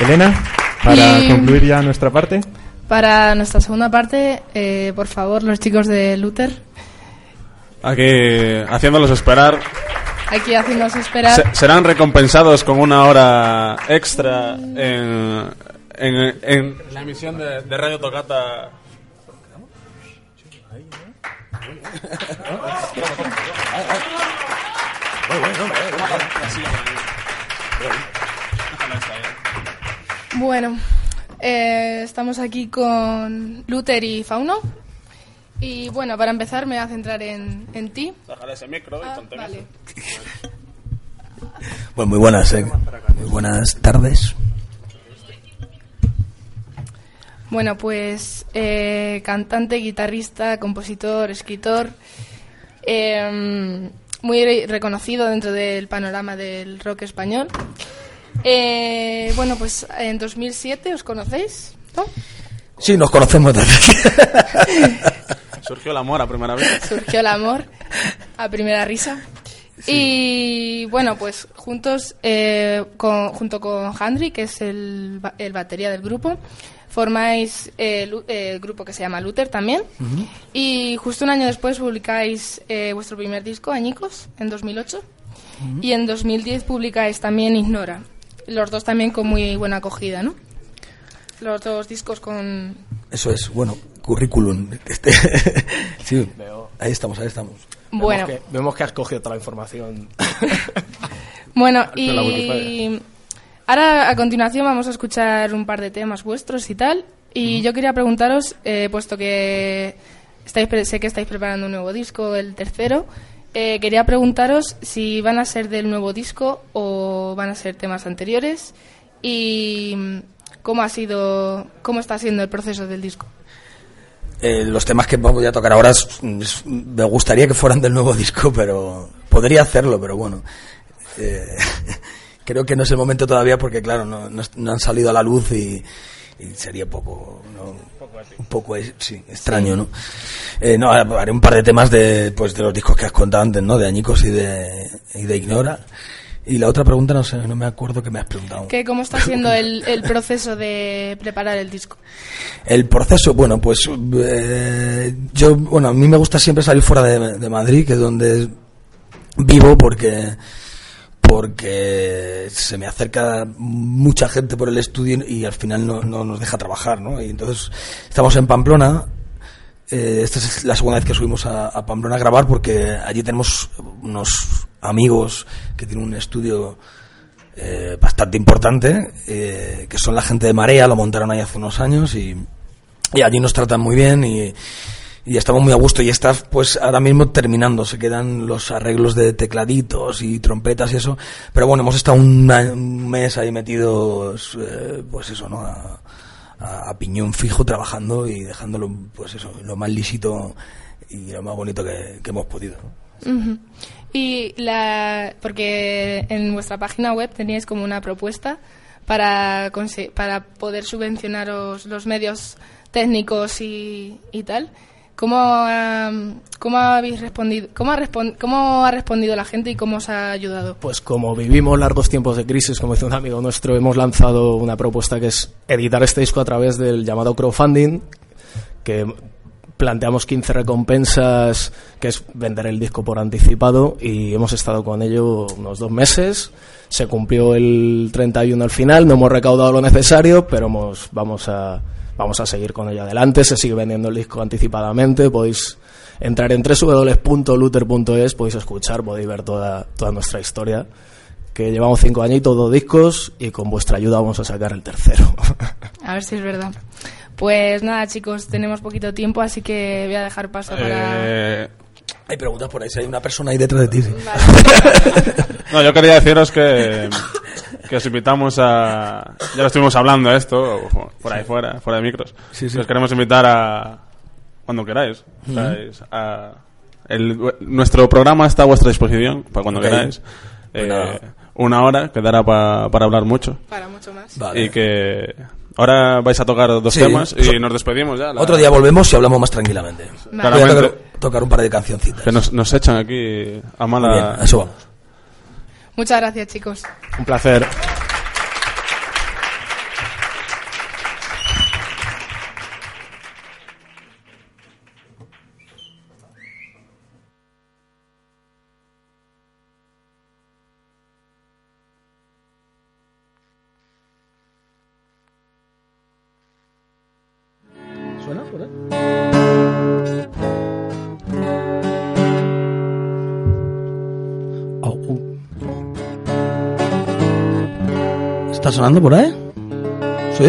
Elena, para concluir ya nuestra parte. Para nuestra segunda parte, eh, por favor, los chicos de Luther. Aquí haciéndolos esperar. Aquí haciéndolos esperar. serán recompensados con una hora extra en, en, la emisión de, de Radio Tocata. Bueno, eh, estamos aquí con Luther y Fauno. Y bueno, para empezar me voy a centrar en, en ti. ese micro ah, vale. Bueno, muy buenas, eh. muy buenas tardes. Bueno, pues eh, cantante, guitarrista, compositor, escritor, em, muy reconocido dentro del panorama del rock español. Eh, bueno, pues en 2007 os conocéis, ¿no? Sí, nos conocemos Surgió el amor a primera vez. Surgió el amor a primera risa. Y bueno, pues juntos, eh, junto con Handry, que es el, el batería del grupo, formáis eh, el, grupo que se llama Luther también. Y justo un año después publicáis eh, vuestro primer disco, Añicos, en 2008. Y en 2010 publicáis también Ignora. Los dos también con muy buena acogida, ¿no? Los dos discos con... Eso es, bueno, currículum. Este, sí, ahí estamos, ahí estamos. Bueno. Vemos que, has cogido toda la información. bueno, y ahora a continuación vamos a escuchar un par de temas vuestros y tal. Y yo quería preguntaros, eh, puesto que estáis, sé que estáis preparando un nuevo disco, el tercero, eh, quería preguntaros si van a ser del nuevo disco o van a ser temas anteriores y mm, cómo ha sido, cómo está siendo el proceso del disco. Eh, los temas que voy a tocar ahora me gustaría que fueran del nuevo disco, pero podría hacerlo, pero bueno. Eh, creo que no es el momento todavía porque, claro, no, no han salido a la luz y, y sería poco, un poco sí, extraño, ¿no? Eh, no, haré un par de temas de, pues, de los discos que has contado antes, ¿no? De Añicos y de, y de Ignora. Y la otra pregunta no sé, no me acuerdo que me has preguntado. ¿Qué, ¿Cómo está siendo el, el, proceso de preparar el disco? El proceso, bueno, pues eh, yo, bueno, a mí me gusta siempre salir fuera de, de Madrid, que es donde vivo, porque porque se me acerca mucha gente por el estudio y al final no, nos deja trabajar, ¿no? Y entonces estamos en Pamplona. Eh, esta es la segunda vez que subimos a, Pamplona a grabar porque allí tenemos unos amigos que tienen un estudio eh, bastante importante, eh, que son la gente de Marea, lo montaron ahí hace unos años y, y allí nos tratan muy bien y, y estamos muy a gusto y está pues ahora mismo terminando, se quedan los arreglos de tecladitos y trompetas y eso, pero bueno, hemos estado un, mes ahí metidos, eh, pues eso, ¿no? A, piñón fijo trabajando y dejándolo, pues eso, lo más lisito y lo más bonito que, hemos podido. Y la, porque en vuestra página web teníais como una propuesta para, para poder subvencionaros los medios técnicos y, y tal. ¿Cómo, cómo habéis respondido? Cómo ha, ¿Cómo ha respondido la gente y cómo os ha ayudado? Pues como vivimos largos tiempos de crisis, como dice un amigo nuestro, hemos lanzado una propuesta que es editar este disco a través del llamado crowdfunding, que planteamos 15 recompensas, que es vender el disco por anticipado, y hemos estado con ello unos dos meses. Se cumplió el 31 al final, no hemos recaudado lo necesario, pero hemos, vamos a vamos a seguir con ello adelante, se sigue vendiendo el disco anticipadamente, podéis entrar en www.luther.es, podéis escuchar, podéis ver toda, toda nuestra historia, que llevamos cinco añitos, dos discos, y con vuestra ayuda vamos a sacar el tercero. A ver si es verdad. Pues nada, chicos, tenemos poquito tiempo, así que voy a dejar paso para... Eh, hay preguntas por ahí, si hay una persona ahí detrás de ti. no, yo quería deciros que que os invitamos a... Ya lo estuvimos hablando esto, por ahí fuera, fuera de micros. Sí, sí. Os queremos invitar a... Cuando queráis. Estáis a- el- nuestro programa está a vuestra disposición, para cuando queráis. Pues Eh, una hora, que dará pa- para hablar mucho. Para mucho más. Vale. Y que... Ahora vais a tocar dos Sí. temas y nos despedimos ya. la- Otro día volvemos y hablamos más tranquilamente. Vale. Voy a Claramente. tocar, tocar un par de cancioncitas. Que nos, nos echan aquí a mala... bien, eso vamos. Muchas gracias, chicos. Un placer. ¿Suena por ahí? ¿Está sonando por ahí? ¿Sí?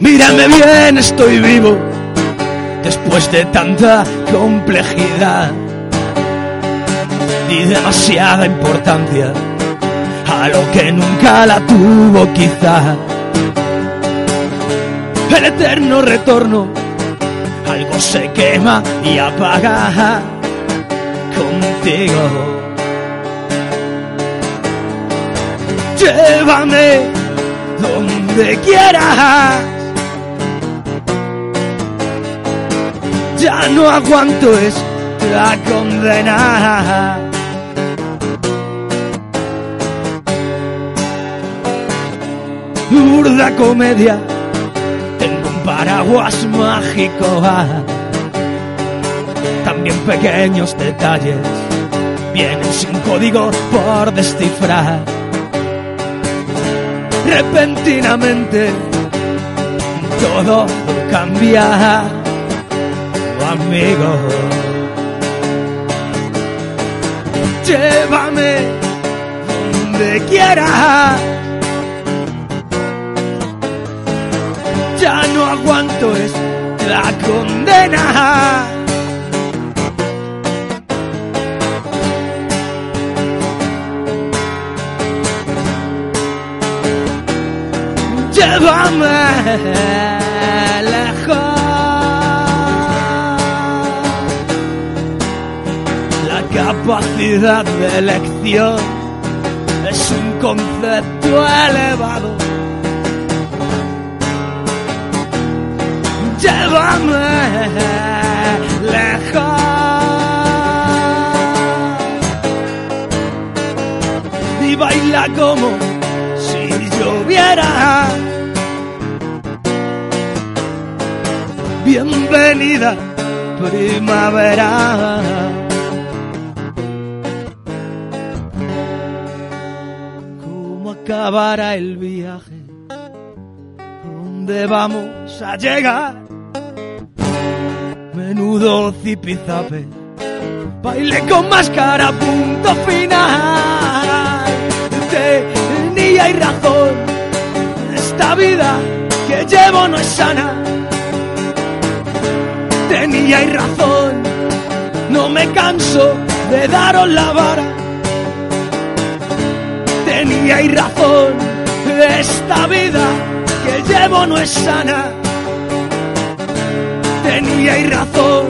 Mírame bien, estoy vivo después de tanta complejidad y demasiada importancia a lo que nunca la tuvo quizá. El eterno retorno, algo se quema y apaga contigo. Llévame donde quieras. Ya no aguanto esta condena. Burda comedia, paraguas mágico. ah. También pequeños detalles vienen sin código por descifrar. Repentinamente todo cambia amigo. Llévame donde quieras. Ya no aguanto esta condena. Llévame lejos. La capacidad de elección es un concepto elevado. Lejos. Y baila como si lloviera. Bienvenida primavera. ¿Cómo acabará el viaje? ¿Dónde vamos a llegar? Menudo zipizape, baile con máscara, punto final. Tenía y razón, esta vida que llevo no es sana. Tenía y razón, no me canso de daros la vara tenía y razón. Esta vida que llevo no es sana. Tenía y razón.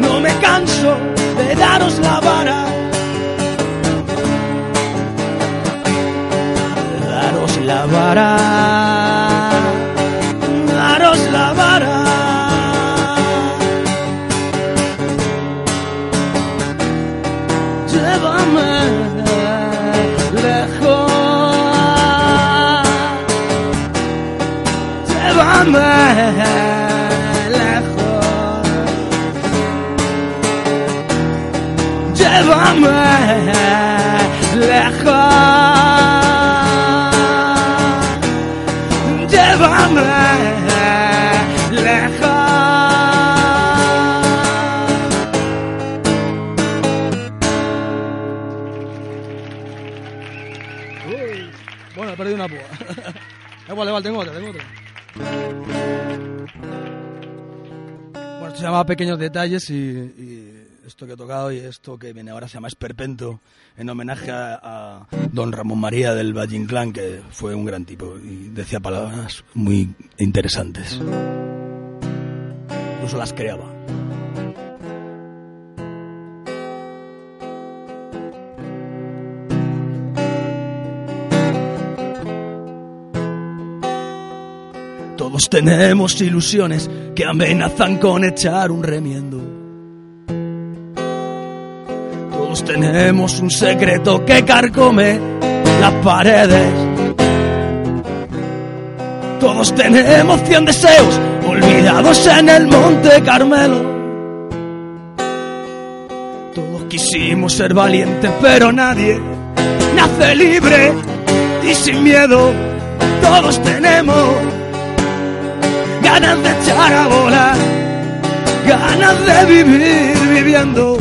No me canso de daros la vara. Daros la vara. Daros la vara. Llévame he perdido una púa. igual, igual, tengo otra, tengo otra. Bueno, se llama Pequeños Detalles y, y, esto que he tocado y esto que viene ahora se llama Esperpento, en homenaje a, a don Ramón María del Valle Inclán, que fue un gran tipo y decía palabras muy interesantes. Incluso las creaba. Todos tenemos ilusiones que amenazan con echar un remiendo. Todos tenemos un secreto que carcome las paredes. Todos tenemos cien deseos olvidados en el Monte Carmelo. Todos quisimos ser valientes, pero nadie nace libre y sin miedo. Todos tenemos ganas de echar a volar, ganas de vivir viviendo.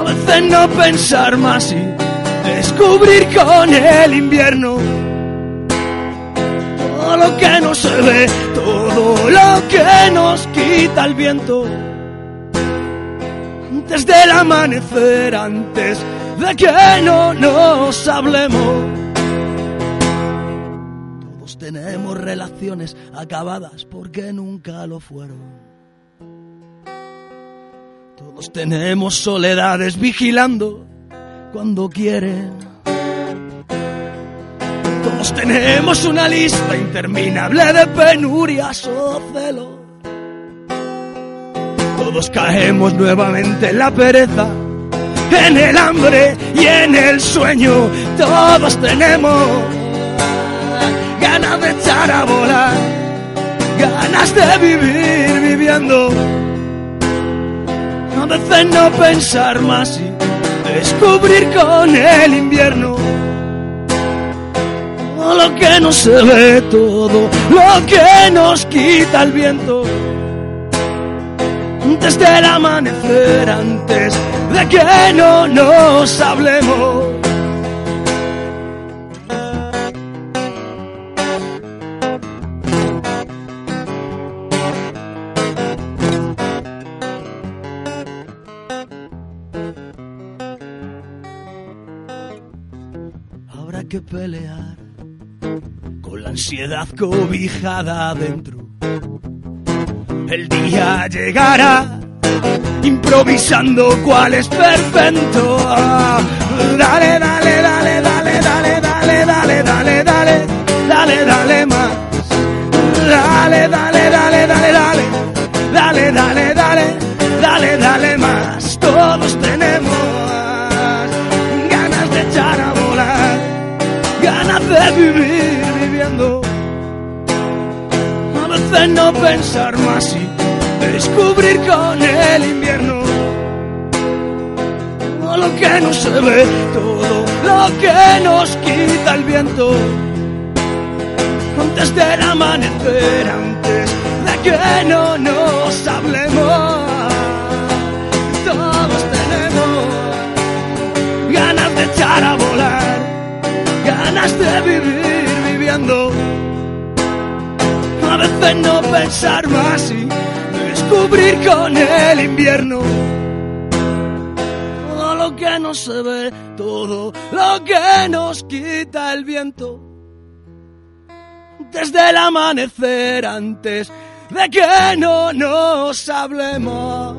A veces no pensar más y descubrir con el invierno todo lo que no se ve, todo lo que nos quita el viento. Antes del amanecer, antes de que no nos hablemos tenemos relaciones acabadas porque nunca lo fueron. Todos tenemos soledades vigilando cuando quieren. Todos tenemos una lista interminable de penurias o celos. Todos caemos nuevamente en la pereza, en el hambre y en el sueño. Todos tenemos ganas de echar a volar, ganas de vivir viviendo. A veces no pensar más y descubrir con el invierno lo que no se ve, todo lo que nos quita el viento. Antes del amanecer, antes de que no nos hablemos. Que pelear con la ansiedad cobijada adentro. El día llegará improvisando cuál es perfecto. Dale, dale, dale, dale, dale, dale, dale, dale, dale, dale, dale más. Dale, dale, dale, dale, dale, dale, dale, dale, dale, No pensar más y descubrir con el invierno todo lo que no se ve, todo lo que nos quita el viento. Antes del amanecer, antes de que no nos hablemos, todos tenemos ganas de echar a volar ganas de vivir viviendo. A veces no pensar más y descubrir con el invierno todo lo que no se ve, todo lo que nos quita el viento. Desde el amanecer, antes de que no nos hablemos.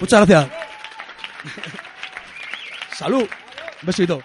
Muchas gracias. Salud. Besito.